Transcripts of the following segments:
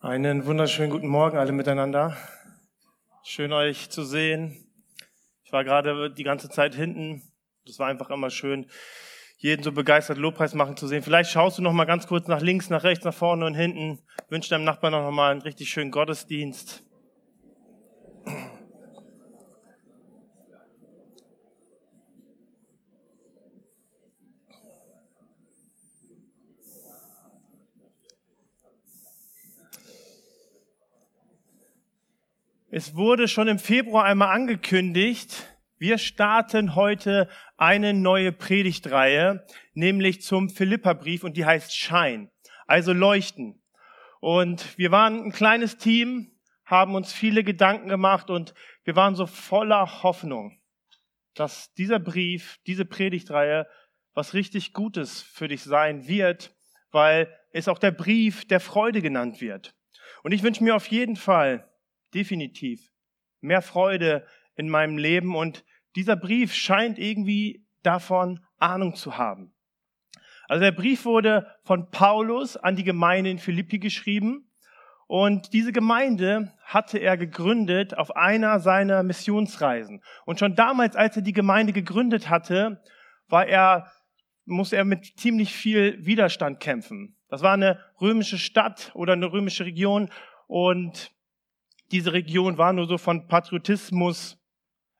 Einen wunderschönen guten Morgen alle miteinander. Schön euch zu sehen. Ich war gerade die ganze Zeit hinten. Das war einfach immer schön, jeden so begeistert Lobpreis machen zu sehen. Vielleicht schaust du noch mal ganz kurz nach links, nach rechts, nach vorne und hinten. Wünsche deinem Nachbarn noch mal einen richtig schönen Gottesdienst. Es wurde schon im Februar einmal angekündigt, wir starten heute eine neue Predigtreihe, nämlich zum Philipperbrief und die heißt Schein, also leuchten. Und wir waren ein kleines Team, haben uns viele Gedanken gemacht und wir waren so voller Hoffnung, dass dieser Brief, diese Predigtreihe was richtig Gutes für dich sein wird, weil es auch der Brief der Freude genannt wird. Und ich wünsche mir auf jeden Fall, definitiv mehr Freude in meinem Leben und dieser Brief scheint irgendwie davon Ahnung zu haben. Also der Brief wurde von Paulus an die Gemeinde in Philippi geschrieben und diese Gemeinde hatte er gegründet auf einer seiner Missionsreisen. Und schon damals, als er die Gemeinde gegründet hatte, war er, musste er mit ziemlich viel Widerstand kämpfen. Das war eine römische Stadt oder eine römische Region und diese Region war nur so von Patriotismus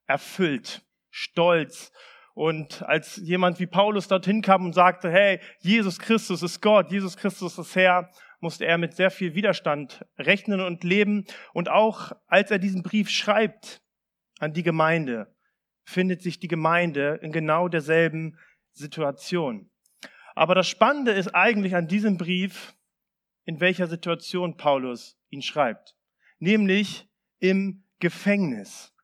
erfüllt, stolz. Und als jemand wie Paulus dorthin kam und sagte, hey, Jesus Christus ist Gott, Jesus Christus ist Herr, musste er mit sehr viel Widerstand rechnen und leben. Und auch als er diesen Brief schreibt an die Gemeinde, findet sich die Gemeinde in genau derselben Situation. Aber das Spannende ist eigentlich an diesem Brief, in welcher Situation Paulus ihn schreibt nämlich im Gefängnis.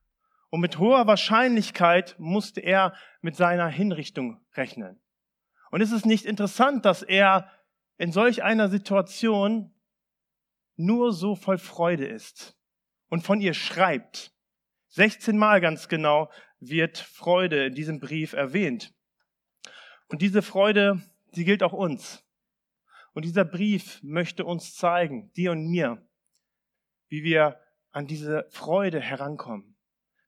Und mit hoher Wahrscheinlichkeit musste er mit seiner Hinrichtung rechnen. Und ist es nicht interessant, dass er in solch einer Situation nur so voll Freude ist und von ihr schreibt. 16 Mal ganz genau wird Freude in diesem Brief erwähnt. Und diese Freude, sie gilt auch uns. Und dieser Brief möchte uns zeigen, dir und mir, wie wir an diese Freude herankommen,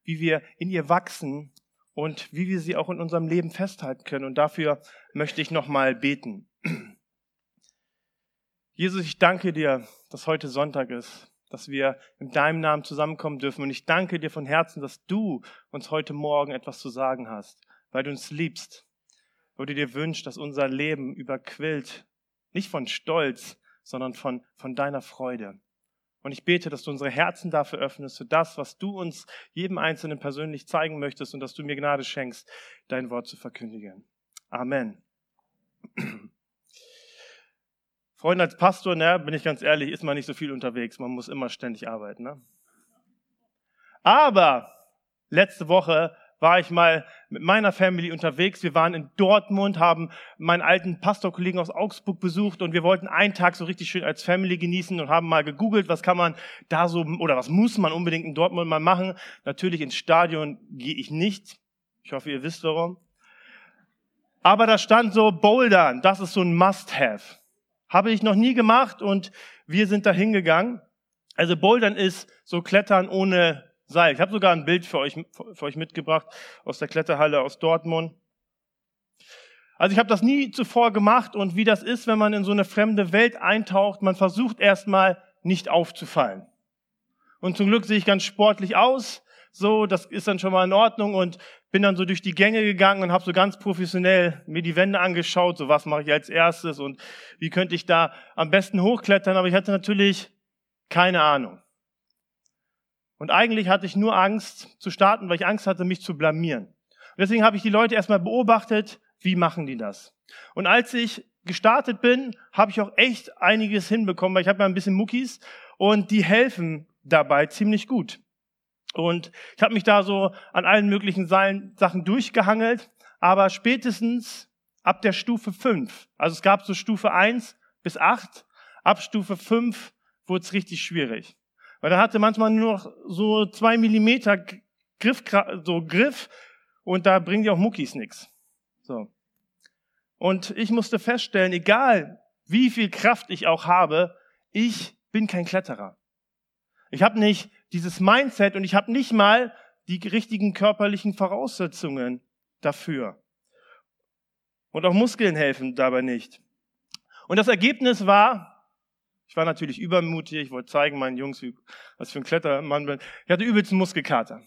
wie wir in ihr wachsen und wie wir sie auch in unserem Leben festhalten können. Und dafür möchte ich nochmal beten. Jesus, ich danke dir, dass heute Sonntag ist, dass wir in deinem Namen zusammenkommen dürfen. Und ich danke dir von Herzen, dass du uns heute Morgen etwas zu sagen hast, weil du uns liebst, weil du dir wünschst, dass unser Leben überquillt, nicht von Stolz, sondern von, von deiner Freude. Und ich bete, dass du unsere Herzen dafür öffnest, für das, was du uns jedem Einzelnen persönlich zeigen möchtest und dass du mir Gnade schenkst, dein Wort zu verkündigen. Amen. Freunde, als Pastor, ne, bin ich ganz ehrlich, ist man nicht so viel unterwegs. Man muss immer ständig arbeiten. Ne? Aber letzte Woche war ich mal mit meiner Family unterwegs. Wir waren in Dortmund, haben meinen alten Pastorkollegen aus Augsburg besucht und wir wollten einen Tag so richtig schön als Family genießen und haben mal gegoogelt, was kann man da so oder was muss man unbedingt in Dortmund mal machen. Natürlich ins Stadion gehe ich nicht. Ich hoffe, ihr wisst warum. Aber da stand so Bouldern, das ist so ein Must-Have. Habe ich noch nie gemacht und wir sind da hingegangen. Also Bouldern ist so Klettern ohne Seil. Ich habe sogar ein Bild für euch, für euch mitgebracht aus der Kletterhalle aus Dortmund. Also ich habe das nie zuvor gemacht und wie das ist, wenn man in so eine fremde Welt eintaucht, man versucht erstmal nicht aufzufallen. Und zum Glück sehe ich ganz sportlich aus, so, das ist dann schon mal in Ordnung und bin dann so durch die Gänge gegangen und habe so ganz professionell mir die Wände angeschaut, so was mache ich als erstes und wie könnte ich da am besten hochklettern, aber ich hatte natürlich keine Ahnung. Und eigentlich hatte ich nur Angst zu starten, weil ich Angst hatte, mich zu blamieren. Und deswegen habe ich die Leute erstmal beobachtet, wie machen die das. Und als ich gestartet bin, habe ich auch echt einiges hinbekommen, weil ich habe ja ein bisschen Muckis und die helfen dabei ziemlich gut. Und ich habe mich da so an allen möglichen Sachen durchgehangelt, aber spätestens ab der Stufe 5, also es gab so Stufe 1 bis 8, ab Stufe 5 wurde es richtig schwierig. Weil er hatte manchmal nur noch so zwei Millimeter Griff, so Griff und da bringen die auch Muckis nix. So. Und ich musste feststellen, egal wie viel Kraft ich auch habe, ich bin kein Kletterer. Ich habe nicht dieses Mindset und ich habe nicht mal die richtigen körperlichen Voraussetzungen dafür. Und auch Muskeln helfen dabei nicht. Und das Ergebnis war, ich war natürlich übermutig, ich wollte zeigen meinen Jungs, was für ein Klettermann bin. Ich hatte übelst einen Muskelkater.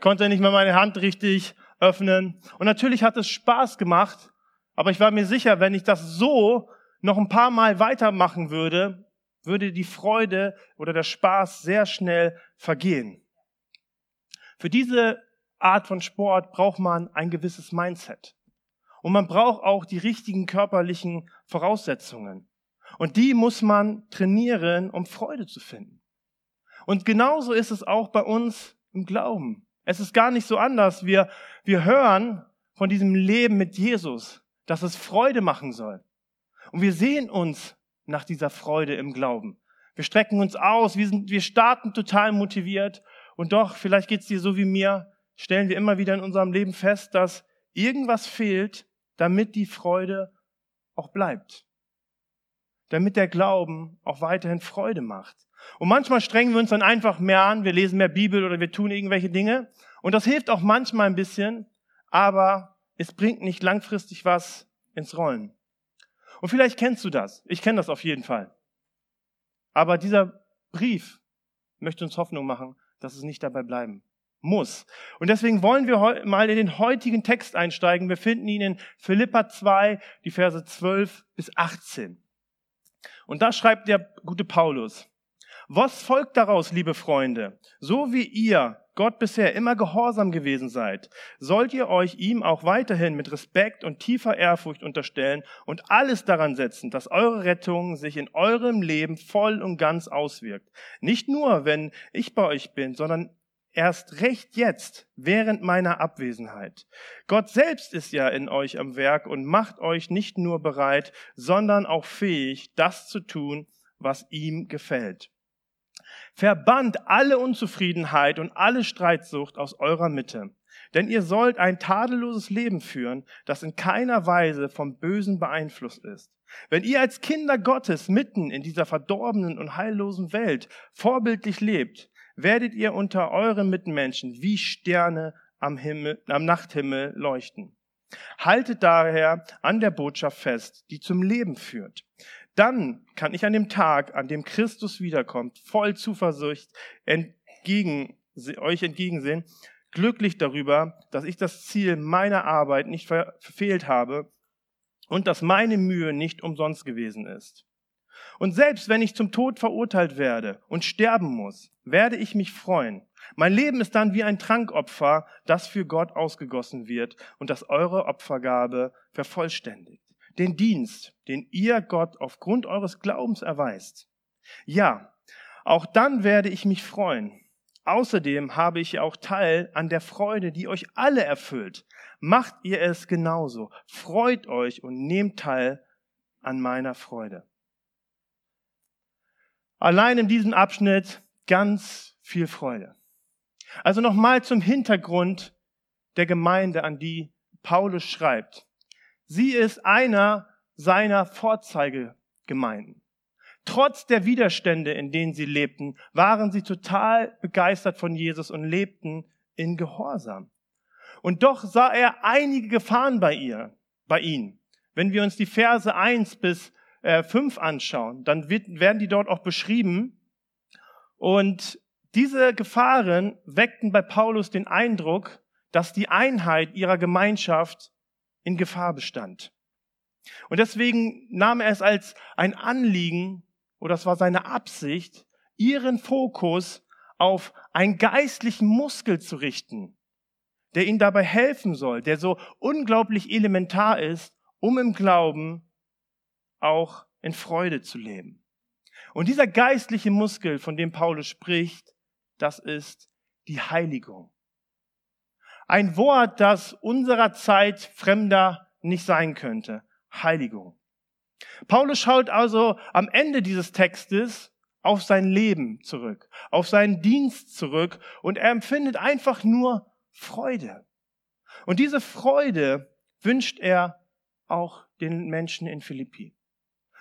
Konnte nicht mal meine Hand richtig öffnen. Und natürlich hat es Spaß gemacht, aber ich war mir sicher, wenn ich das so noch ein paar Mal weitermachen würde, würde die Freude oder der Spaß sehr schnell vergehen. Für diese Art von Sport braucht man ein gewisses Mindset. Und man braucht auch die richtigen körperlichen Voraussetzungen. Und die muss man trainieren, um Freude zu finden. Und genauso ist es auch bei uns im Glauben. Es ist gar nicht so anders. Wir, wir hören von diesem Leben mit Jesus, dass es Freude machen soll. Und wir sehen uns nach dieser Freude im Glauben. Wir strecken uns aus, wir, sind, wir starten total motiviert und doch, vielleicht geht's dir so wie mir, stellen wir immer wieder in unserem Leben fest, dass irgendwas fehlt, damit die Freude auch bleibt. Damit der Glauben auch weiterhin Freude macht. Und manchmal strengen wir uns dann einfach mehr an, wir lesen mehr Bibel oder wir tun irgendwelche Dinge. Und das hilft auch manchmal ein bisschen, aber es bringt nicht langfristig was ins Rollen. Und vielleicht kennst du das. Ich kenne das auf jeden Fall. Aber dieser Brief möchte uns Hoffnung machen, dass es nicht dabei bleiben muss. Und deswegen wollen wir mal in den heutigen Text einsteigen. Wir finden ihn in Philippa 2, die Verse 12 bis 18. Und da schreibt der gute Paulus, was folgt daraus, liebe Freunde? So wie ihr Gott bisher immer gehorsam gewesen seid, sollt ihr euch ihm auch weiterhin mit Respekt und tiefer Ehrfurcht unterstellen und alles daran setzen, dass eure Rettung sich in eurem Leben voll und ganz auswirkt. Nicht nur, wenn ich bei euch bin, sondern erst recht jetzt, während meiner Abwesenheit. Gott selbst ist ja in euch am Werk und macht euch nicht nur bereit, sondern auch fähig, das zu tun, was ihm gefällt. Verbannt alle Unzufriedenheit und alle Streitsucht aus eurer Mitte. Denn ihr sollt ein tadelloses Leben führen, das in keiner Weise vom Bösen beeinflusst ist. Wenn ihr als Kinder Gottes mitten in dieser verdorbenen und heillosen Welt vorbildlich lebt, werdet ihr unter euren Mitmenschen wie Sterne am, Himmel, am Nachthimmel leuchten. Haltet daher an der Botschaft fest, die zum Leben führt. Dann kann ich an dem Tag, an dem Christus wiederkommt, voll Zuversicht entgegen, euch entgegensehen, glücklich darüber, dass ich das Ziel meiner Arbeit nicht verfehlt habe und dass meine Mühe nicht umsonst gewesen ist. Und selbst wenn ich zum Tod verurteilt werde und sterben muss, werde ich mich freuen. Mein Leben ist dann wie ein Trankopfer, das für Gott ausgegossen wird und das eure Opfergabe vervollständigt den Dienst, den ihr Gott aufgrund eures Glaubens erweist. Ja, auch dann werde ich mich freuen. Außerdem habe ich auch Teil an der Freude, die euch alle erfüllt. Macht ihr es genauso. Freut euch und nehmt teil an meiner Freude. Allein in diesem Abschnitt ganz viel Freude. Also nochmal zum Hintergrund der Gemeinde, an die Paulus schreibt. Sie ist einer seiner Vorzeigegemeinden. Trotz der Widerstände, in denen sie lebten, waren sie total begeistert von Jesus und lebten in Gehorsam. Und doch sah er einige Gefahren bei ihr, bei ihnen. Wenn wir uns die Verse 1 bis äh, 5 anschauen, dann wird, werden die dort auch beschrieben. Und diese Gefahren weckten bei Paulus den Eindruck, dass die Einheit ihrer Gemeinschaft in Gefahr bestand. Und deswegen nahm er es als ein Anliegen, oder es war seine Absicht, ihren Fokus auf einen geistlichen Muskel zu richten, der ihnen dabei helfen soll, der so unglaublich elementar ist, um im Glauben auch in Freude zu leben. Und dieser geistliche Muskel, von dem Paulus spricht, das ist die Heiligung. Ein Wort, das unserer Zeit fremder nicht sein könnte. Heiligung. Paulus schaut also am Ende dieses Textes auf sein Leben zurück, auf seinen Dienst zurück und er empfindet einfach nur Freude. Und diese Freude wünscht er auch den Menschen in Philippi.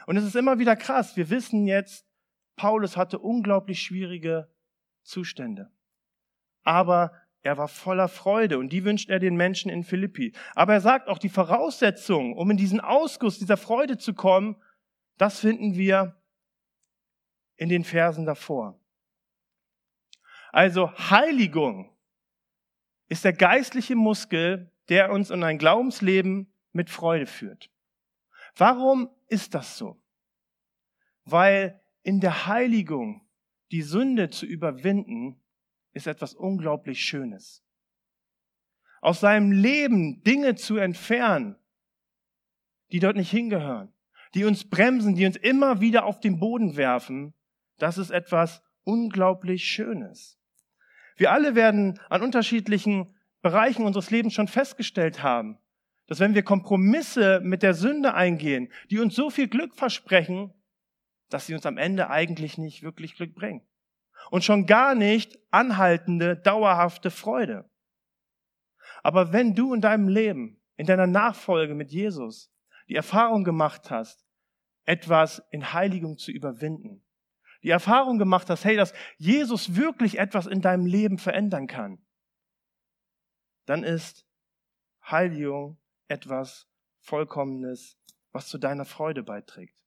Und es ist immer wieder krass. Wir wissen jetzt Paulus hatte unglaublich schwierige Zustände. Aber er war voller Freude und die wünscht er den Menschen in Philippi. Aber er sagt auch, die Voraussetzungen, um in diesen Ausguss dieser Freude zu kommen, das finden wir in den Versen davor. Also Heiligung ist der geistliche Muskel, der uns in ein Glaubensleben mit Freude führt. Warum ist das so? Weil in der Heiligung die Sünde zu überwinden, ist etwas unglaublich Schönes. Aus seinem Leben Dinge zu entfernen, die dort nicht hingehören, die uns bremsen, die uns immer wieder auf den Boden werfen, das ist etwas unglaublich Schönes. Wir alle werden an unterschiedlichen Bereichen unseres Lebens schon festgestellt haben, dass wenn wir Kompromisse mit der Sünde eingehen, die uns so viel Glück versprechen, dass sie uns am Ende eigentlich nicht wirklich Glück bringen. Und schon gar nicht anhaltende, dauerhafte Freude. Aber wenn du in deinem Leben, in deiner Nachfolge mit Jesus, die Erfahrung gemacht hast, etwas in Heiligung zu überwinden, die Erfahrung gemacht hast, hey, dass Jesus wirklich etwas in deinem Leben verändern kann, dann ist Heiligung etwas Vollkommenes, was zu deiner Freude beiträgt.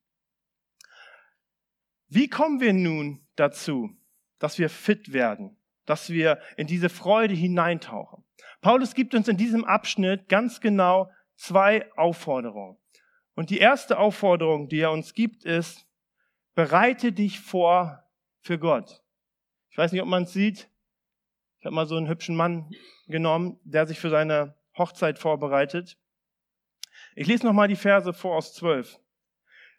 Wie kommen wir nun dazu, dass wir fit werden, dass wir in diese Freude hineintauchen? Paulus gibt uns in diesem Abschnitt ganz genau zwei Aufforderungen. Und die erste Aufforderung, die er uns gibt, ist, bereite dich vor für Gott. Ich weiß nicht, ob man es sieht. Ich habe mal so einen hübschen Mann genommen, der sich für seine Hochzeit vorbereitet. Ich lese nochmal die Verse vor aus 12.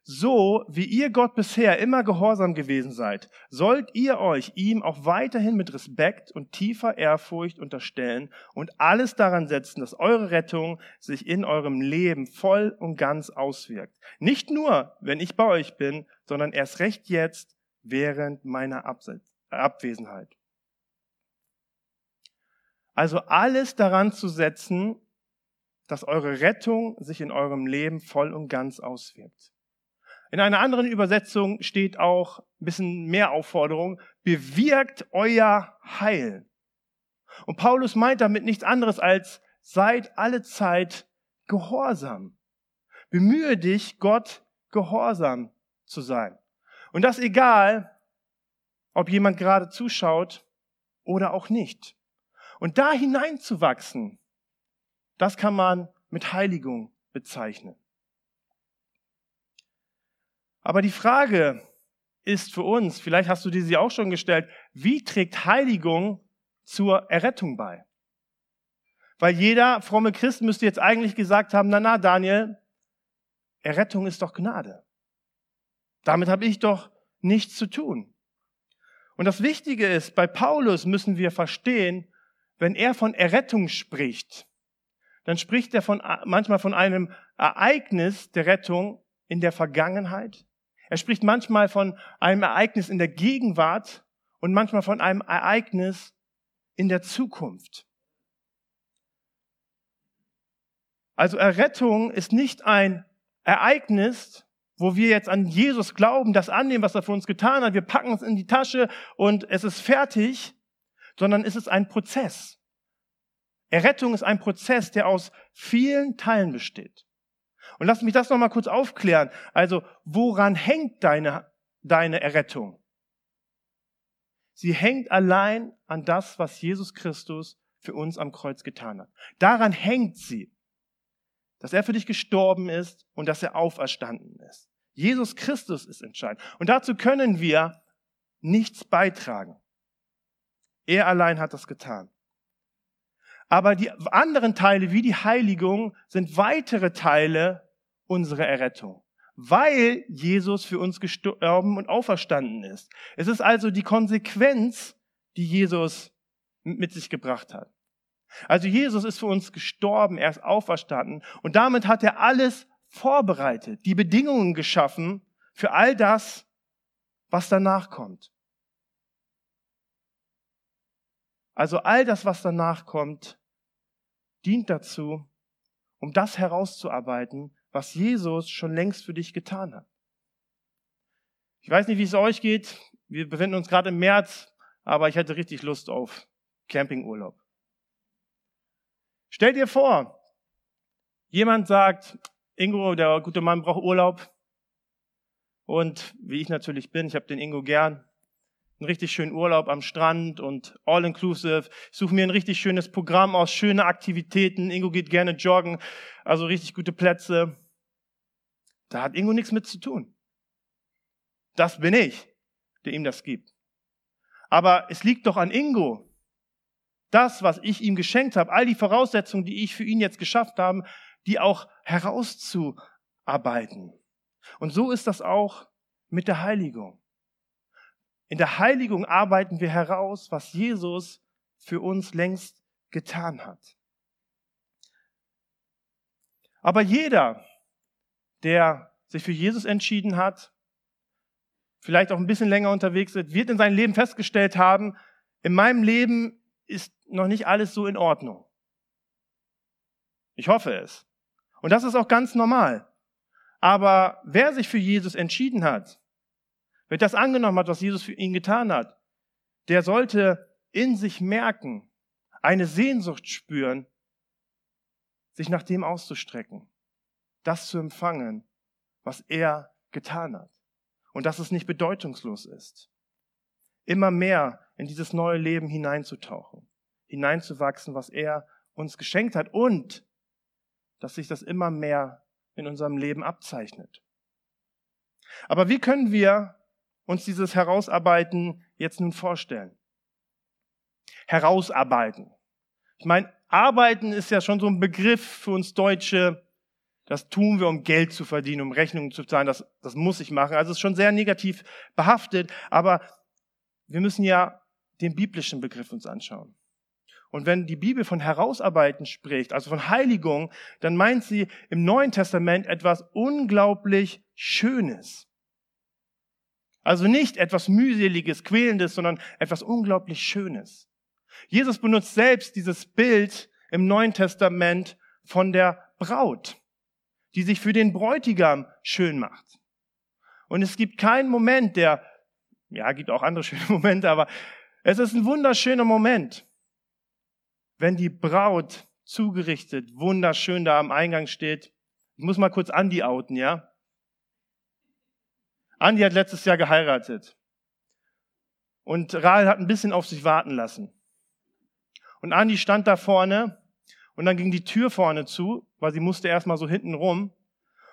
So wie ihr Gott bisher immer gehorsam gewesen seid, sollt ihr euch ihm auch weiterhin mit Respekt und tiefer Ehrfurcht unterstellen und alles daran setzen, dass eure Rettung sich in eurem Leben voll und ganz auswirkt. Nicht nur, wenn ich bei euch bin, sondern erst recht jetzt während meiner Abwesenheit. Also alles daran zu setzen, dass eure Rettung sich in eurem Leben voll und ganz auswirkt. In einer anderen Übersetzung steht auch ein bisschen mehr Aufforderung, bewirkt euer Heil. Und Paulus meint damit nichts anderes als seid alle Zeit gehorsam. Bemühe dich, Gott gehorsam zu sein. Und das egal, ob jemand gerade zuschaut oder auch nicht. Und da hineinzuwachsen, das kann man mit Heiligung bezeichnen. Aber die Frage ist für uns, vielleicht hast du dir sie auch schon gestellt, wie trägt Heiligung zur Errettung bei? Weil jeder fromme Christ müsste jetzt eigentlich gesagt haben, na na, Daniel, Errettung ist doch Gnade. Damit habe ich doch nichts zu tun. Und das Wichtige ist, bei Paulus müssen wir verstehen, wenn er von Errettung spricht, dann spricht er von, manchmal von einem Ereignis der Rettung in der Vergangenheit. Er spricht manchmal von einem Ereignis in der Gegenwart und manchmal von einem Ereignis in der Zukunft. Also Errettung ist nicht ein Ereignis, wo wir jetzt an Jesus glauben, das annehmen, was er für uns getan hat, wir packen es in die Tasche und es ist fertig, sondern es ist ein Prozess. Errettung ist ein Prozess, der aus vielen Teilen besteht. Und lass mich das nochmal kurz aufklären. Also, woran hängt deine, deine Errettung? Sie hängt allein an das, was Jesus Christus für uns am Kreuz getan hat. Daran hängt sie, dass er für dich gestorben ist und dass er auferstanden ist. Jesus Christus ist entscheidend. Und dazu können wir nichts beitragen. Er allein hat das getan. Aber die anderen Teile, wie die Heiligung, sind weitere Teile unserer Errettung, weil Jesus für uns gestorben und auferstanden ist. Es ist also die Konsequenz, die Jesus mit sich gebracht hat. Also Jesus ist für uns gestorben, er ist auferstanden und damit hat er alles vorbereitet, die Bedingungen geschaffen für all das, was danach kommt. Also all das, was danach kommt, dient dazu, um das herauszuarbeiten, was Jesus schon längst für dich getan hat. Ich weiß nicht, wie es euch geht. Wir befinden uns gerade im März, aber ich hätte richtig Lust auf Campingurlaub. Stell dir vor, jemand sagt, Ingo, der gute Mann braucht Urlaub. Und wie ich natürlich bin, ich habe den Ingo gern, einen richtig schönen Urlaub am Strand und all inclusive. Ich suche mir ein richtig schönes Programm aus, schöne Aktivitäten. Ingo geht gerne joggen, also richtig gute Plätze. Da hat Ingo nichts mit zu tun. Das bin ich, der ihm das gibt. Aber es liegt doch an Ingo. Das, was ich ihm geschenkt habe, all die Voraussetzungen, die ich für ihn jetzt geschafft habe, die auch herauszuarbeiten. Und so ist das auch mit der Heiligung. In der Heiligung arbeiten wir heraus, was Jesus für uns längst getan hat. Aber jeder, der sich für Jesus entschieden hat, vielleicht auch ein bisschen länger unterwegs ist, wird in seinem Leben festgestellt haben, in meinem Leben ist noch nicht alles so in Ordnung. Ich hoffe es. Und das ist auch ganz normal. Aber wer sich für Jesus entschieden hat, Wer das angenommen hat, was Jesus für ihn getan hat, der sollte in sich merken, eine Sehnsucht spüren, sich nach dem auszustrecken, das zu empfangen, was er getan hat. Und dass es nicht bedeutungslos ist. Immer mehr in dieses neue Leben hineinzutauchen, hineinzuwachsen, was er uns geschenkt hat und dass sich das immer mehr in unserem Leben abzeichnet. Aber wie können wir uns dieses Herausarbeiten jetzt nun vorstellen. Herausarbeiten. Ich meine, arbeiten ist ja schon so ein Begriff für uns Deutsche. Das tun wir, um Geld zu verdienen, um Rechnungen zu zahlen. Das, das muss ich machen. Also es ist schon sehr negativ behaftet. Aber wir müssen ja den biblischen Begriff uns anschauen. Und wenn die Bibel von Herausarbeiten spricht, also von Heiligung, dann meint sie im Neuen Testament etwas unglaublich Schönes. Also nicht etwas mühseliges, quälendes, sondern etwas unglaublich Schönes. Jesus benutzt selbst dieses Bild im Neuen Testament von der Braut, die sich für den Bräutigam schön macht. Und es gibt keinen Moment, der, ja, gibt auch andere schöne Momente, aber es ist ein wunderschöner Moment, wenn die Braut zugerichtet, wunderschön da am Eingang steht. Ich muss mal kurz Andi outen, ja? Andi hat letztes Jahr geheiratet. Und Rahel hat ein bisschen auf sich warten lassen. Und Andi stand da vorne und dann ging die Tür vorne zu, weil sie musste erstmal so hinten rum.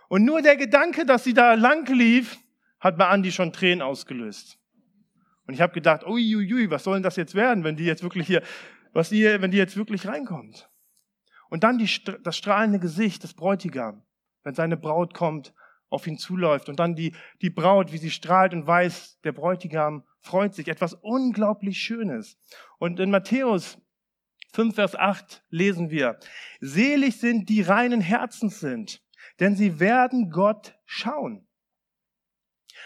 Und nur der Gedanke, dass sie da lang lief, hat bei Andi schon Tränen ausgelöst. Und ich habe gedacht, uiuiui, was soll denn das jetzt werden, wenn die jetzt wirklich hier, was die, wenn die jetzt wirklich reinkommt? Und dann die, das strahlende Gesicht des Bräutigams, wenn seine Braut kommt auf ihn zuläuft und dann die, die Braut, wie sie strahlt und weiß, der Bräutigam freut sich. Etwas unglaublich Schönes. Und in Matthäus 5, Vers 8 lesen wir, selig sind die reinen Herzens sind, denn sie werden Gott schauen.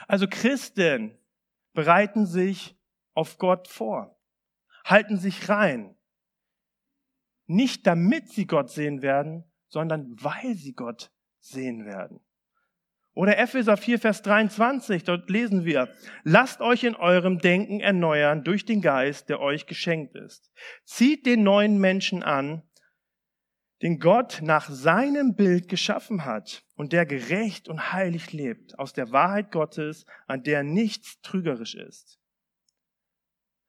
Also Christen bereiten sich auf Gott vor, halten sich rein. Nicht damit sie Gott sehen werden, sondern weil sie Gott sehen werden. Oder Epheser 4, Vers 23, dort lesen wir, lasst euch in eurem Denken erneuern durch den Geist, der euch geschenkt ist. Zieht den neuen Menschen an, den Gott nach seinem Bild geschaffen hat und der gerecht und heilig lebt, aus der Wahrheit Gottes, an der nichts trügerisch ist.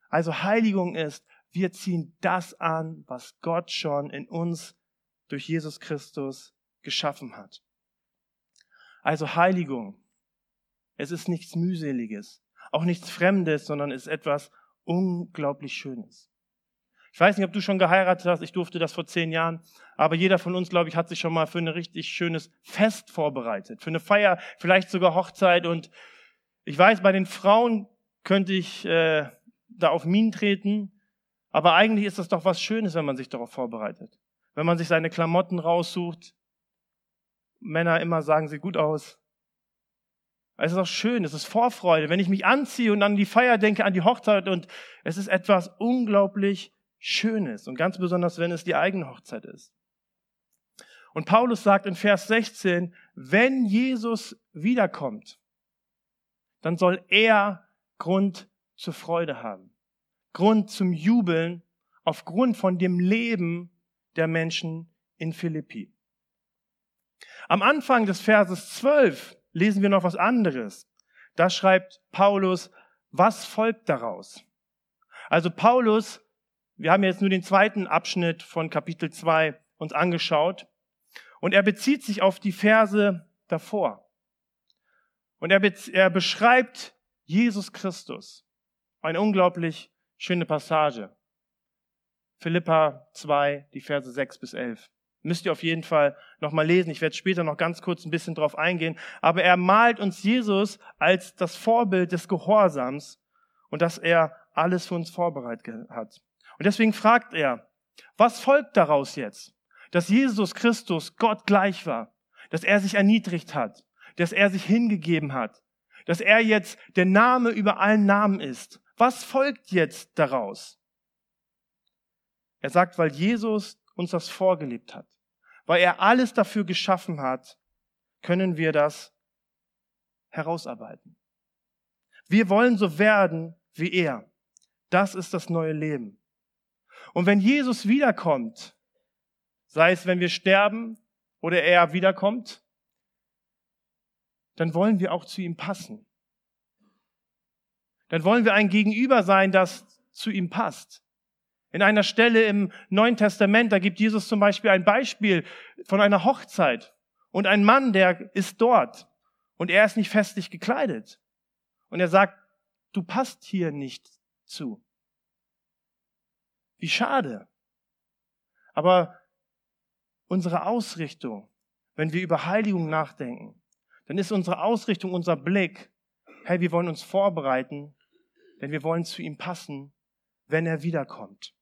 Also Heiligung ist, wir ziehen das an, was Gott schon in uns durch Jesus Christus geschaffen hat. Also Heiligung. Es ist nichts mühseliges, auch nichts Fremdes, sondern es ist etwas unglaublich Schönes. Ich weiß nicht, ob du schon geheiratet hast. Ich durfte das vor zehn Jahren. Aber jeder von uns, glaube ich, hat sich schon mal für ein richtig schönes Fest vorbereitet. Für eine Feier, vielleicht sogar Hochzeit. Und ich weiß, bei den Frauen könnte ich äh, da auf Minen treten. Aber eigentlich ist das doch was Schönes, wenn man sich darauf vorbereitet. Wenn man sich seine Klamotten raussucht, Männer immer sagen, sieht gut aus. Es ist auch schön, es ist Vorfreude, wenn ich mich anziehe und an die Feier denke, an die Hochzeit und es ist etwas unglaublich Schönes und ganz besonders, wenn es die eigene Hochzeit ist. Und Paulus sagt in Vers 16, wenn Jesus wiederkommt, dann soll er Grund zur Freude haben. Grund zum Jubeln aufgrund von dem Leben der Menschen in Philippi. Am Anfang des Verses 12 lesen wir noch was anderes. Da schreibt Paulus, was folgt daraus? Also Paulus, wir haben jetzt nur den zweiten Abschnitt von Kapitel 2 uns angeschaut und er bezieht sich auf die Verse davor. Und er, er beschreibt Jesus Christus. Eine unglaublich schöne Passage. Philippa 2, die Verse 6 bis 11. Müsst ihr auf jeden Fall nochmal lesen. Ich werde später noch ganz kurz ein bisschen drauf eingehen. Aber er malt uns Jesus als das Vorbild des Gehorsams und dass er alles für uns vorbereitet hat. Und deswegen fragt er, was folgt daraus jetzt? Dass Jesus Christus Gott gleich war, dass er sich erniedrigt hat, dass er sich hingegeben hat, dass er jetzt der Name über allen Namen ist. Was folgt jetzt daraus? Er sagt, weil Jesus uns das vorgelebt hat, weil er alles dafür geschaffen hat, können wir das herausarbeiten. Wir wollen so werden wie er. Das ist das neue Leben. Und wenn Jesus wiederkommt, sei es wenn wir sterben oder er wiederkommt, dann wollen wir auch zu ihm passen. Dann wollen wir ein Gegenüber sein, das zu ihm passt. In einer Stelle im Neuen Testament, da gibt Jesus zum Beispiel ein Beispiel von einer Hochzeit und ein Mann, der ist dort und er ist nicht festlich gekleidet. Und er sagt, du passt hier nicht zu. Wie schade. Aber unsere Ausrichtung, wenn wir über Heiligung nachdenken, dann ist unsere Ausrichtung, unser Blick, hey, wir wollen uns vorbereiten, denn wir wollen zu ihm passen, wenn er wiederkommt.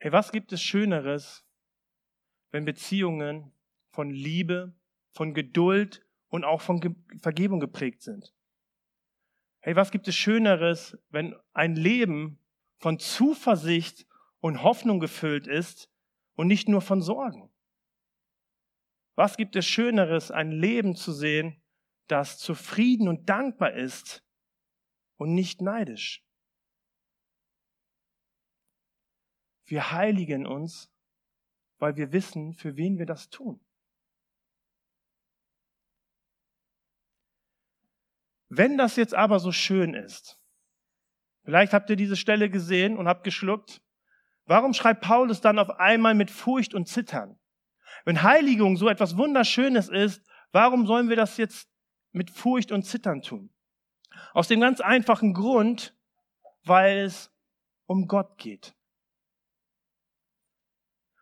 Hey, was gibt es Schöneres, wenn Beziehungen von Liebe, von Geduld und auch von Ge Vergebung geprägt sind? Hey, was gibt es Schöneres, wenn ein Leben von Zuversicht und Hoffnung gefüllt ist, und nicht nur von Sorgen. Was gibt es Schöneres, ein Leben zu sehen, das zufrieden und dankbar ist und nicht neidisch? Wir heiligen uns, weil wir wissen, für wen wir das tun. Wenn das jetzt aber so schön ist, vielleicht habt ihr diese Stelle gesehen und habt geschluckt, Warum schreibt Paulus dann auf einmal mit Furcht und Zittern? Wenn Heiligung so etwas Wunderschönes ist, warum sollen wir das jetzt mit Furcht und Zittern tun? Aus dem ganz einfachen Grund, weil es um Gott geht.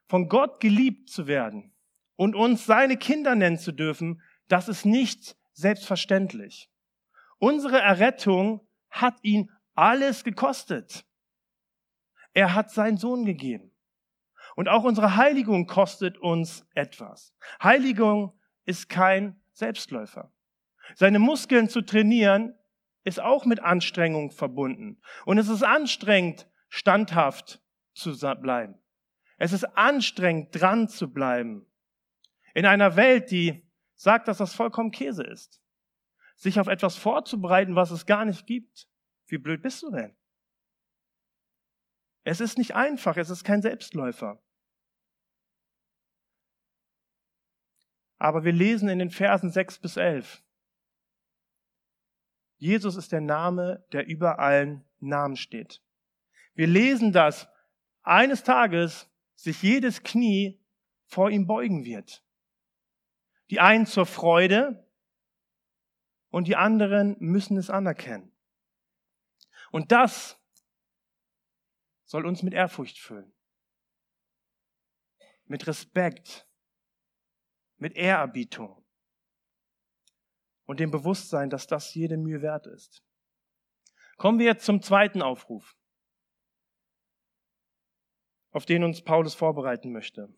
Von Gott geliebt zu werden und uns seine Kinder nennen zu dürfen, das ist nicht selbstverständlich. Unsere Errettung hat ihn alles gekostet. Er hat seinen Sohn gegeben. Und auch unsere Heiligung kostet uns etwas. Heiligung ist kein Selbstläufer. Seine Muskeln zu trainieren ist auch mit Anstrengung verbunden. Und es ist anstrengend, standhaft zu bleiben. Es ist anstrengend, dran zu bleiben. In einer Welt, die sagt, dass das vollkommen Käse ist. Sich auf etwas vorzubereiten, was es gar nicht gibt. Wie blöd bist du denn? Es ist nicht einfach, es ist kein Selbstläufer. Aber wir lesen in den Versen 6 bis 11. Jesus ist der Name, der über allen Namen steht. Wir lesen, dass eines Tages sich jedes Knie vor ihm beugen wird. Die einen zur Freude und die anderen müssen es anerkennen. Und das soll uns mit Ehrfurcht füllen, mit Respekt, mit Ehrerbietung und dem Bewusstsein, dass das jede Mühe wert ist. Kommen wir jetzt zum zweiten Aufruf, auf den uns Paulus vorbereiten möchte.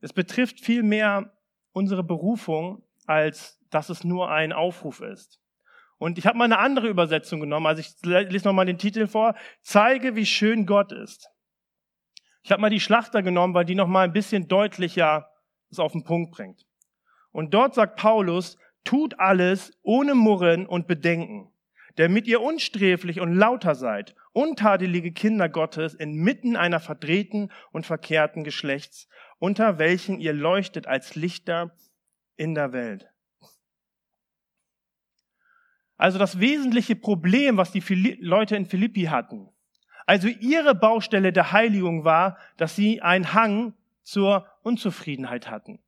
Es betrifft vielmehr unsere Berufung, als dass es nur ein Aufruf ist. Und ich habe mal eine andere Übersetzung genommen, also ich lese nochmal den Titel vor, zeige, wie schön Gott ist. Ich habe mal die Schlachter genommen, weil die noch mal ein bisschen deutlicher es auf den Punkt bringt. Und dort sagt Paulus, tut alles ohne Murren und Bedenken, damit ihr unsträflich und lauter seid, untadelige Kinder Gottes inmitten einer verdrehten und verkehrten Geschlechts, unter welchen ihr leuchtet als Lichter in der Welt. Also das wesentliche Problem, was die Leute in Philippi hatten, also ihre Baustelle der Heiligung war, dass sie einen Hang zur Unzufriedenheit hatten.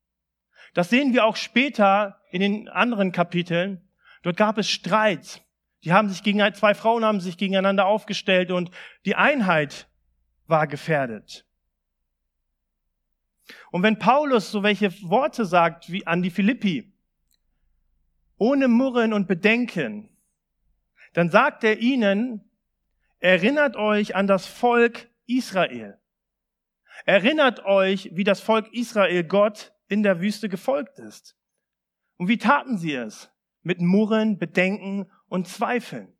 Das sehen wir auch später in den anderen Kapiteln. Dort gab es Streit. Die haben sich gegen, zwei Frauen haben sich gegeneinander aufgestellt und die Einheit war gefährdet. Und wenn Paulus so welche Worte sagt wie an die Philippi, ohne Murren und Bedenken, dann sagt er ihnen, Erinnert euch an das Volk Israel. Erinnert euch, wie das Volk Israel Gott in der Wüste gefolgt ist. Und wie taten sie es? Mit Murren, Bedenken und Zweifeln.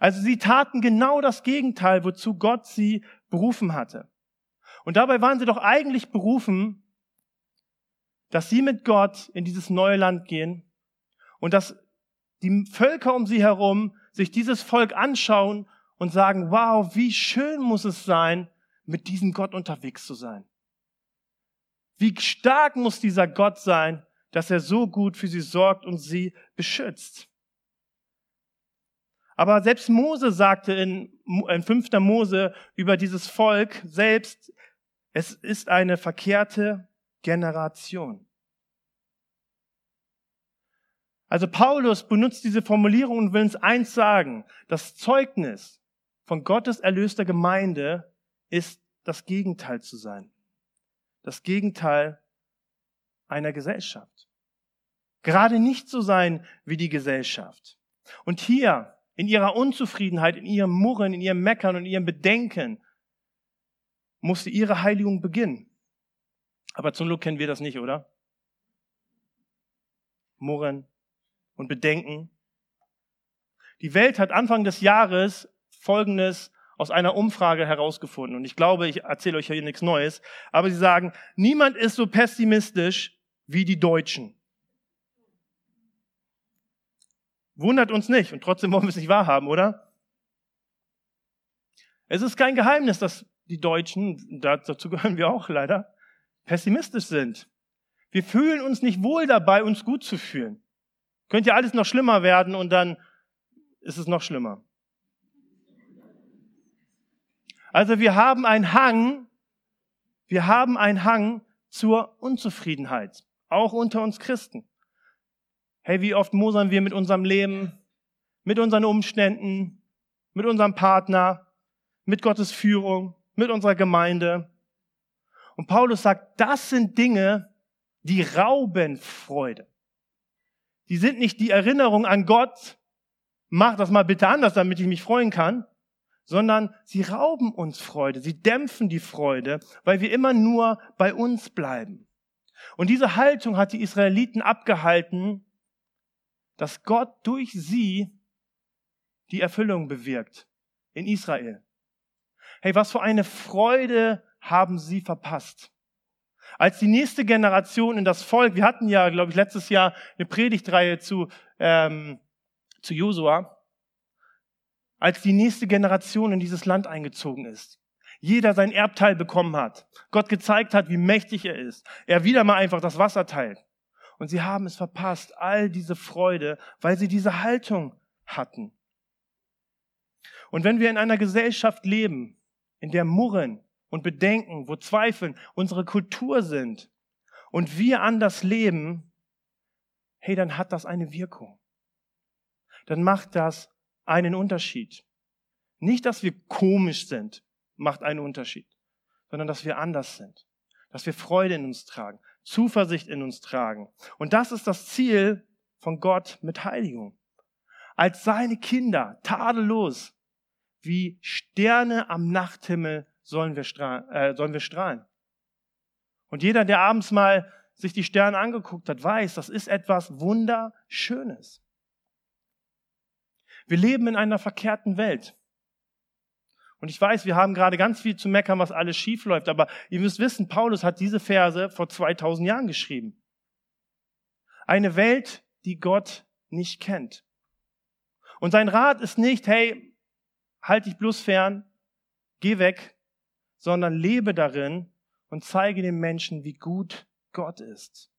Also sie taten genau das Gegenteil, wozu Gott sie berufen hatte. Und dabei waren sie doch eigentlich berufen, dass sie mit Gott in dieses neue Land gehen und dass die Völker um sie herum sich dieses Volk anschauen und sagen, wow, wie schön muss es sein, mit diesem Gott unterwegs zu sein. Wie stark muss dieser Gott sein, dass er so gut für sie sorgt und sie beschützt. Aber selbst Mose sagte in, in 5. Mose über dieses Volk selbst, es ist eine verkehrte Generation. Also Paulus benutzt diese Formulierung und will uns eins sagen. Das Zeugnis von Gottes erlöster Gemeinde ist das Gegenteil zu sein. Das Gegenteil einer Gesellschaft. Gerade nicht so sein wie die Gesellschaft. Und hier, in ihrer Unzufriedenheit, in ihrem Murren, in ihrem Meckern und in ihrem Bedenken, musste ihre Heiligung beginnen. Aber zum Glück kennen wir das nicht, oder? Murren und Bedenken. Die Welt hat Anfang des Jahres Folgendes aus einer Umfrage herausgefunden. Und ich glaube, ich erzähle euch hier nichts Neues. Aber sie sagen, niemand ist so pessimistisch wie die Deutschen. Wundert uns nicht. Und trotzdem wollen wir es nicht wahrhaben, oder? Es ist kein Geheimnis, dass die Deutschen, dazu gehören wir auch leider, pessimistisch sind. Wir fühlen uns nicht wohl dabei, uns gut zu fühlen. Könnte ja alles noch schlimmer werden und dann ist es noch schlimmer. Also wir haben einen Hang, wir haben einen Hang zur Unzufriedenheit, auch unter uns Christen. Hey, wie oft mosern wir mit unserem Leben, mit unseren Umständen, mit unserem Partner, mit Gottes Führung, mit unserer Gemeinde. Und Paulus sagt, das sind Dinge, die rauben Freude. Die sind nicht die Erinnerung an Gott, mach das mal bitte anders, damit ich mich freuen kann, sondern sie rauben uns Freude, sie dämpfen die Freude, weil wir immer nur bei uns bleiben. Und diese Haltung hat die Israeliten abgehalten, dass Gott durch sie die Erfüllung bewirkt in Israel. Hey, was für eine Freude haben sie verpasst. Als die nächste Generation in das Volk, wir hatten ja, glaube ich, letztes Jahr eine Predigtreihe zu, ähm, zu Josua, als die nächste Generation in dieses Land eingezogen ist. Jeder sein Erbteil bekommen hat. Gott gezeigt hat, wie mächtig er ist. Er wieder mal einfach das Wasser teilt. Und sie haben es verpasst, all diese Freude, weil sie diese Haltung hatten. Und wenn wir in einer Gesellschaft leben, in der Murren und Bedenken, wo Zweifeln unsere Kultur sind und wir anders leben, hey, dann hat das eine Wirkung. Dann macht das einen Unterschied. Nicht, dass wir komisch sind, macht einen Unterschied, sondern dass wir anders sind, dass wir Freude in uns tragen, Zuversicht in uns tragen. Und das ist das Ziel von Gott mit Heiligung. Als seine Kinder, tadellos, wie Sterne am Nachthimmel sollen wir, strahlen, äh, sollen wir strahlen. Und jeder, der abends mal sich die Sterne angeguckt hat, weiß, das ist etwas Wunderschönes. Wir leben in einer verkehrten Welt. Und ich weiß, wir haben gerade ganz viel zu meckern, was alles schief läuft, aber ihr müsst wissen, Paulus hat diese Verse vor 2000 Jahren geschrieben. Eine Welt, die Gott nicht kennt. Und sein Rat ist nicht, hey, halt dich bloß fern, geh weg, sondern lebe darin und zeige den Menschen, wie gut Gott ist.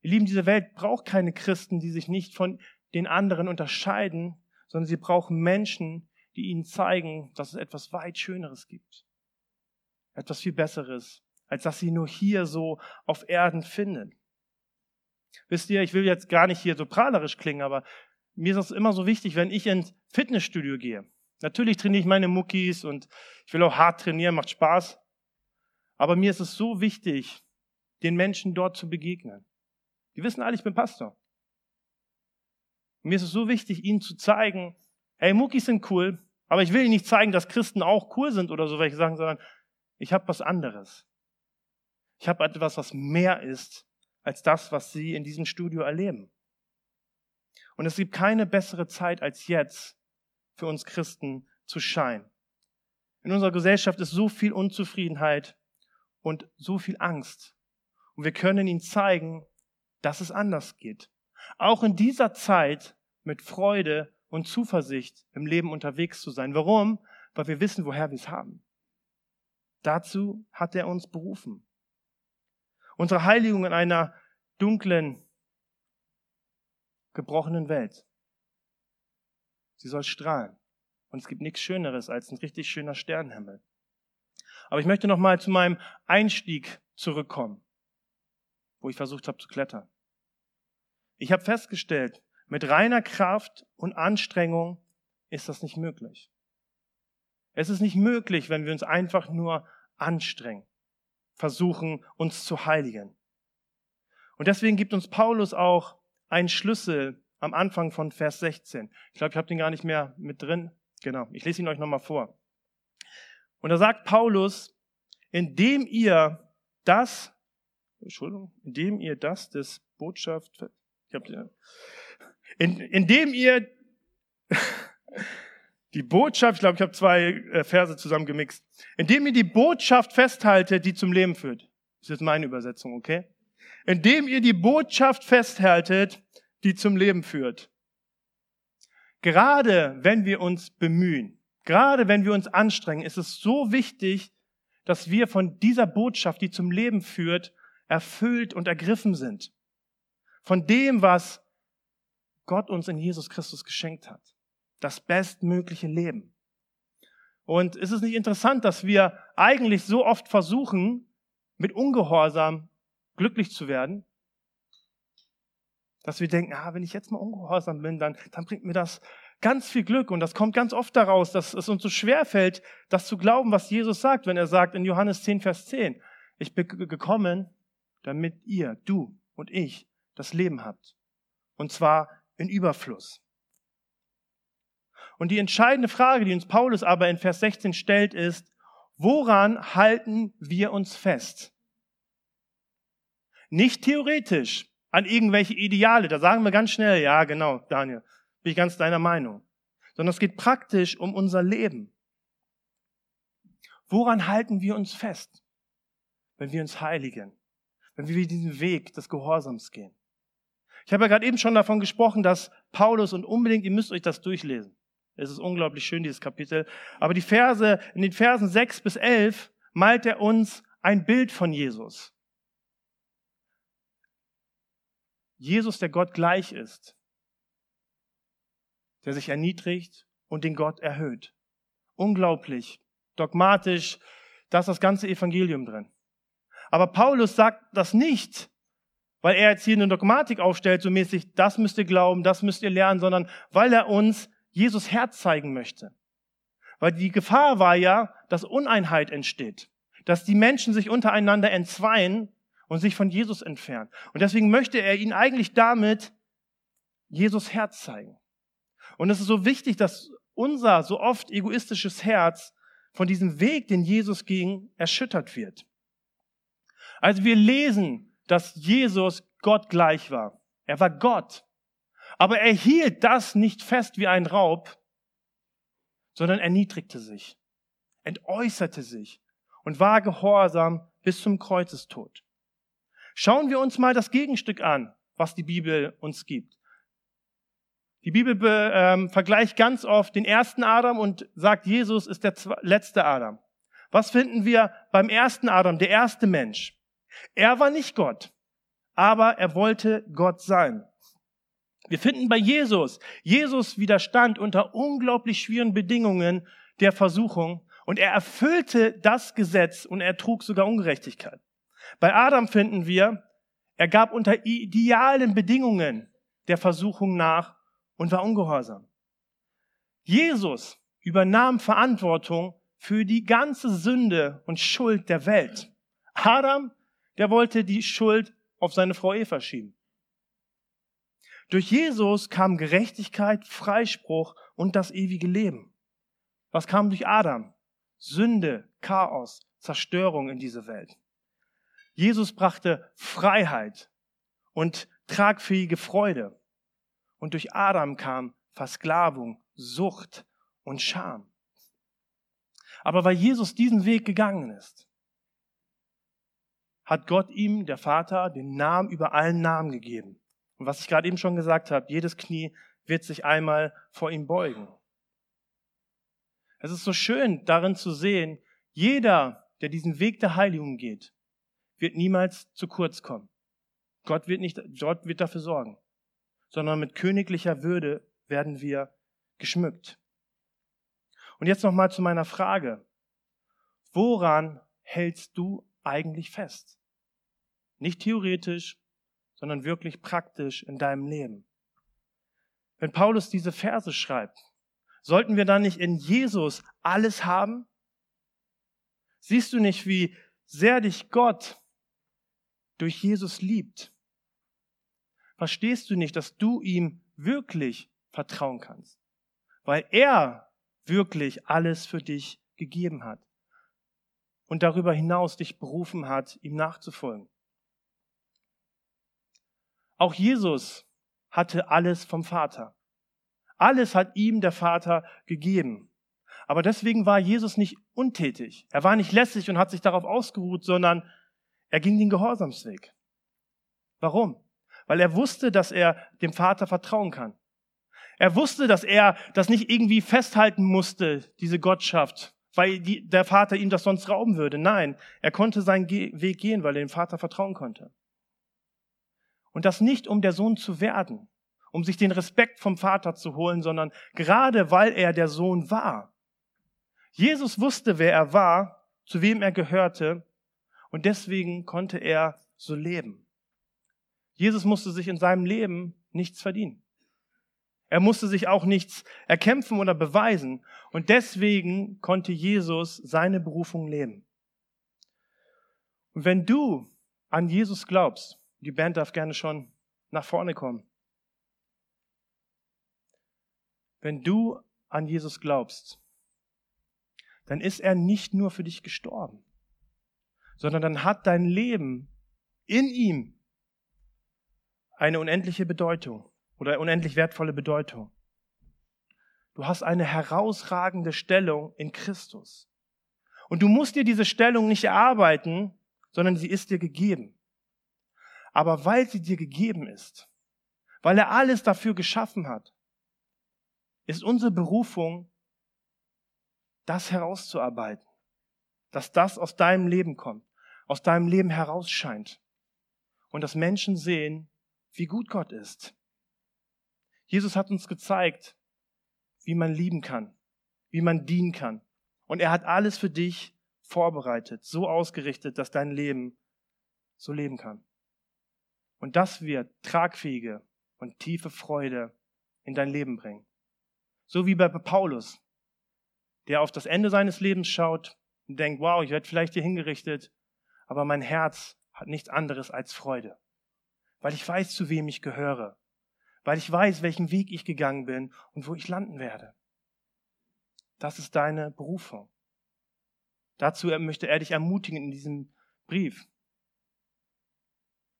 Ihr Lieben, diese Welt braucht keine Christen, die sich nicht von den anderen unterscheiden, sondern sie brauchen Menschen, die ihnen zeigen, dass es etwas weit Schöneres gibt. Etwas viel Besseres, als dass sie nur hier so auf Erden finden. Wisst ihr, ich will jetzt gar nicht hier so prahlerisch klingen, aber mir ist es immer so wichtig, wenn ich ins Fitnessstudio gehe. Natürlich trainiere ich meine Muckis und ich will auch hart trainieren, macht Spaß. Aber mir ist es so wichtig, den Menschen dort zu begegnen. Die wissen alle, ich bin Pastor. mir ist es so wichtig, ihnen zu zeigen, hey, Muckis sind cool, aber ich will ihnen nicht zeigen, dass Christen auch cool sind oder so welche Sachen, sondern ich habe was anderes. Ich habe etwas, was mehr ist als das, was sie in diesem Studio erleben. Und es gibt keine bessere Zeit als jetzt für uns Christen zu scheinen. In unserer Gesellschaft ist so viel Unzufriedenheit und so viel Angst. Und wir können ihnen zeigen, dass es anders geht. Auch in dieser Zeit mit Freude und Zuversicht im Leben unterwegs zu sein. Warum? Weil wir wissen, woher wir es haben. Dazu hat er uns berufen. Unsere Heiligung in einer dunklen, gebrochenen Welt. Sie soll strahlen. Und es gibt nichts Schöneres als ein richtig schöner Sternenhimmel. Aber ich möchte noch mal zu meinem Einstieg zurückkommen, wo ich versucht habe zu klettern. Ich habe festgestellt, mit reiner Kraft und Anstrengung ist das nicht möglich. Es ist nicht möglich, wenn wir uns einfach nur anstrengen, versuchen, uns zu heiligen. Und deswegen gibt uns Paulus auch einen Schlüssel am Anfang von Vers 16. Ich glaube, ich habe den gar nicht mehr mit drin. Genau, ich lese ihn euch nochmal vor. Und da sagt Paulus, indem ihr das, Entschuldigung, indem ihr das des Botschaft, ich habe in, indem ihr die Botschaft, ich glaube, ich habe zwei äh, Verse zusammen gemixt, indem ihr die Botschaft festhaltet, die zum Leben führt. Das ist jetzt meine Übersetzung, okay? Indem ihr die Botschaft festhaltet, die zum Leben führt. Gerade wenn wir uns bemühen, gerade wenn wir uns anstrengen, ist es so wichtig, dass wir von dieser Botschaft, die zum Leben führt, erfüllt und ergriffen sind. Von dem, was Gott uns in Jesus Christus geschenkt hat. Das bestmögliche Leben. Und ist es nicht interessant, dass wir eigentlich so oft versuchen, mit Ungehorsam glücklich zu werden? Dass wir denken, ah, wenn ich jetzt mal ungehorsam bin, dann, dann bringt mir das ganz viel Glück. Und das kommt ganz oft daraus, dass es uns so schwer fällt, das zu glauben, was Jesus sagt, wenn er sagt in Johannes 10, Vers 10, ich bin gekommen, damit ihr, du und ich, das Leben habt. Und zwar in Überfluss. Und die entscheidende Frage, die uns Paulus aber in Vers 16 stellt, ist, woran halten wir uns fest? Nicht theoretisch an irgendwelche Ideale, da sagen wir ganz schnell, ja genau, Daniel, bin ich ganz deiner Meinung, sondern es geht praktisch um unser Leben. Woran halten wir uns fest, wenn wir uns heiligen, wenn wir diesen Weg des Gehorsams gehen? Ich habe ja gerade eben schon davon gesprochen, dass Paulus und unbedingt, ihr müsst euch das durchlesen. Es ist unglaublich schön, dieses Kapitel. Aber die Verse, in den Versen 6 bis 11 malt er uns ein Bild von Jesus. Jesus, der Gott gleich ist, der sich erniedrigt und den Gott erhöht. Unglaublich, dogmatisch, da ist das ganze Evangelium drin. Aber Paulus sagt das nicht, weil er jetzt hier eine Dogmatik aufstellt, so mäßig, das müsst ihr glauben, das müsst ihr lernen, sondern weil er uns Jesus Herz zeigen möchte. Weil die Gefahr war ja, dass Uneinheit entsteht, dass die Menschen sich untereinander entzweien und sich von Jesus entfernen. Und deswegen möchte er ihnen eigentlich damit Jesus Herz zeigen. Und es ist so wichtig, dass unser so oft egoistisches Herz von diesem Weg, den Jesus ging, erschüttert wird. Also wir lesen dass Jesus Gott gleich war. Er war Gott. Aber er hielt das nicht fest wie ein Raub, sondern erniedrigte sich. entäußerte sich und war gehorsam bis zum Kreuzestod. Schauen wir uns mal das Gegenstück an, was die Bibel uns gibt. Die Bibel ähm, vergleicht ganz oft den ersten Adam und sagt, Jesus ist der letzte Adam. Was finden wir beim ersten Adam, der erste Mensch? Er war nicht Gott, aber er wollte Gott sein. Wir finden bei Jesus, Jesus widerstand unter unglaublich schwierigen Bedingungen der Versuchung und er erfüllte das Gesetz und er trug sogar Ungerechtigkeit. Bei Adam finden wir, er gab unter idealen Bedingungen der Versuchung nach und war ungehorsam. Jesus übernahm Verantwortung für die ganze Sünde und Schuld der Welt. Adam, der wollte die Schuld auf seine Frau Eva schieben. Durch Jesus kam Gerechtigkeit, Freispruch und das ewige Leben. Was kam durch Adam? Sünde, Chaos, Zerstörung in diese Welt. Jesus brachte Freiheit und tragfähige Freude. Und durch Adam kam Versklavung, Sucht und Scham. Aber weil Jesus diesen Weg gegangen ist, hat Gott ihm, der Vater, den Namen über allen Namen gegeben. Und was ich gerade eben schon gesagt habe, jedes Knie wird sich einmal vor ihm beugen. Es ist so schön darin zu sehen, jeder, der diesen Weg der Heiligung geht, wird niemals zu kurz kommen. Gott wird nicht, Gott wird dafür sorgen, sondern mit königlicher Würde werden wir geschmückt. Und jetzt nochmal zu meiner Frage. Woran hältst du eigentlich fest? Nicht theoretisch, sondern wirklich praktisch in deinem Leben. Wenn Paulus diese Verse schreibt, sollten wir dann nicht in Jesus alles haben? Siehst du nicht, wie sehr dich Gott durch Jesus liebt? Verstehst du nicht, dass du ihm wirklich vertrauen kannst? Weil er wirklich alles für dich gegeben hat und darüber hinaus dich berufen hat, ihm nachzufolgen. Auch Jesus hatte alles vom Vater. Alles hat ihm der Vater gegeben. Aber deswegen war Jesus nicht untätig. Er war nicht lässig und hat sich darauf ausgeruht, sondern er ging den Gehorsamsweg. Warum? Weil er wusste, dass er dem Vater vertrauen kann. Er wusste, dass er das nicht irgendwie festhalten musste, diese Gottschaft, weil die, der Vater ihm das sonst rauben würde. Nein, er konnte seinen Ge Weg gehen, weil er dem Vater vertrauen konnte. Und das nicht, um der Sohn zu werden, um sich den Respekt vom Vater zu holen, sondern gerade weil er der Sohn war. Jesus wusste, wer er war, zu wem er gehörte, und deswegen konnte er so leben. Jesus musste sich in seinem Leben nichts verdienen. Er musste sich auch nichts erkämpfen oder beweisen. Und deswegen konnte Jesus seine Berufung leben. Und wenn du an Jesus glaubst, die Band darf gerne schon nach vorne kommen. Wenn du an Jesus glaubst, dann ist er nicht nur für dich gestorben, sondern dann hat dein Leben in ihm eine unendliche Bedeutung oder unendlich wertvolle Bedeutung. Du hast eine herausragende Stellung in Christus. Und du musst dir diese Stellung nicht erarbeiten, sondern sie ist dir gegeben. Aber weil sie dir gegeben ist, weil er alles dafür geschaffen hat, ist unsere Berufung, das herauszuarbeiten, dass das aus deinem Leben kommt, aus deinem Leben herausscheint und dass Menschen sehen, wie gut Gott ist, Jesus hat uns gezeigt, wie man lieben kann, wie man dienen kann. Und er hat alles für dich vorbereitet, so ausgerichtet, dass dein Leben so leben kann. Und das wird tragfähige und tiefe Freude in dein Leben bringen. So wie bei Paulus, der auf das Ende seines Lebens schaut und denkt, wow, ich werde vielleicht hier hingerichtet, aber mein Herz hat nichts anderes als Freude, weil ich weiß, zu wem ich gehöre weil ich weiß, welchen Weg ich gegangen bin und wo ich landen werde. Das ist deine Berufung. Dazu möchte er dich ermutigen in diesem Brief.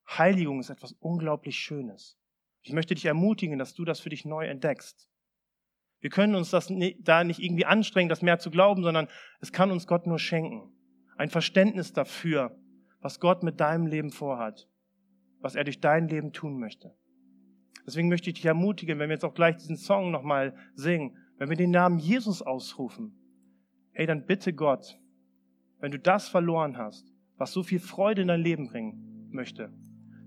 Heiligung ist etwas unglaublich Schönes. Ich möchte dich ermutigen, dass du das für dich neu entdeckst. Wir können uns das da nicht irgendwie anstrengen, das mehr zu glauben, sondern es kann uns Gott nur schenken. Ein Verständnis dafür, was Gott mit deinem Leben vorhat, was er durch dein Leben tun möchte. Deswegen möchte ich dich ermutigen, wenn wir jetzt auch gleich diesen Song nochmal singen, wenn wir den Namen Jesus ausrufen, hey, dann bitte Gott, wenn du das verloren hast, was so viel Freude in dein Leben bringen möchte,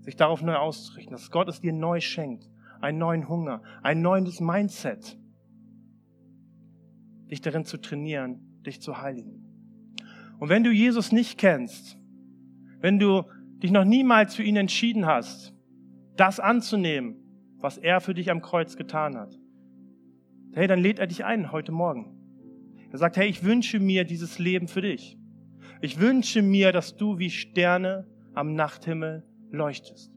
sich darauf neu auszurichten, dass Gott es dir neu schenkt, einen neuen Hunger, ein neues Mindset, dich darin zu trainieren, dich zu heiligen. Und wenn du Jesus nicht kennst, wenn du dich noch niemals für ihn entschieden hast, das anzunehmen, was er für dich am Kreuz getan hat, hey, dann lädt er dich ein heute Morgen. Er sagt, hey, ich wünsche mir dieses Leben für dich. Ich wünsche mir, dass du wie Sterne am Nachthimmel leuchtest.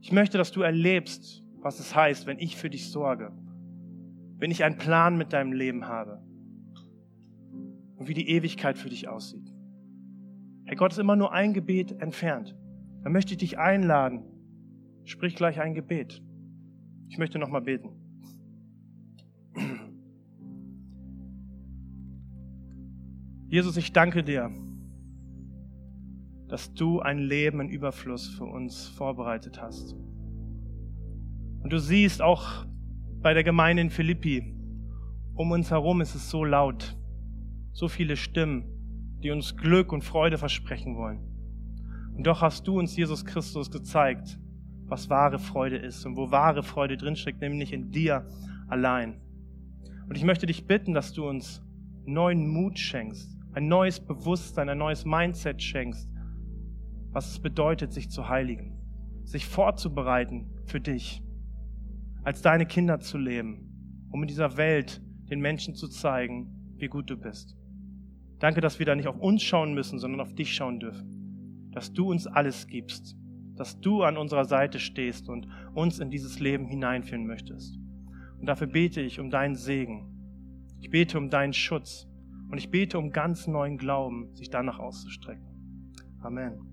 Ich möchte, dass du erlebst, was es heißt, wenn ich für dich sorge, wenn ich einen Plan mit deinem Leben habe und wie die Ewigkeit für dich aussieht. Hey, Gott ist immer nur ein Gebet entfernt. Da möchte ich dich einladen. Sprich gleich ein Gebet. Ich möchte noch mal beten. Jesus, ich danke dir, dass du ein Leben in Überfluss für uns vorbereitet hast. Und du siehst auch bei der Gemeinde in Philippi, um uns herum ist es so laut, so viele Stimmen, die uns Glück und Freude versprechen wollen. Und doch hast du uns, Jesus Christus, gezeigt, was wahre Freude ist und wo wahre Freude drinsteckt, nämlich in dir allein. Und ich möchte dich bitten, dass du uns neuen Mut schenkst, ein neues Bewusstsein, ein neues Mindset schenkst, was es bedeutet, sich zu heiligen, sich vorzubereiten für dich, als deine Kinder zu leben, um in dieser Welt den Menschen zu zeigen, wie gut du bist. Danke, dass wir da nicht auf uns schauen müssen, sondern auf dich schauen dürfen. Dass du uns alles gibst. Dass du an unserer Seite stehst und uns in dieses Leben hineinführen möchtest. Und dafür bete ich um deinen Segen. Ich bete um deinen Schutz. Und ich bete um ganz neuen Glauben, sich danach auszustrecken. Amen.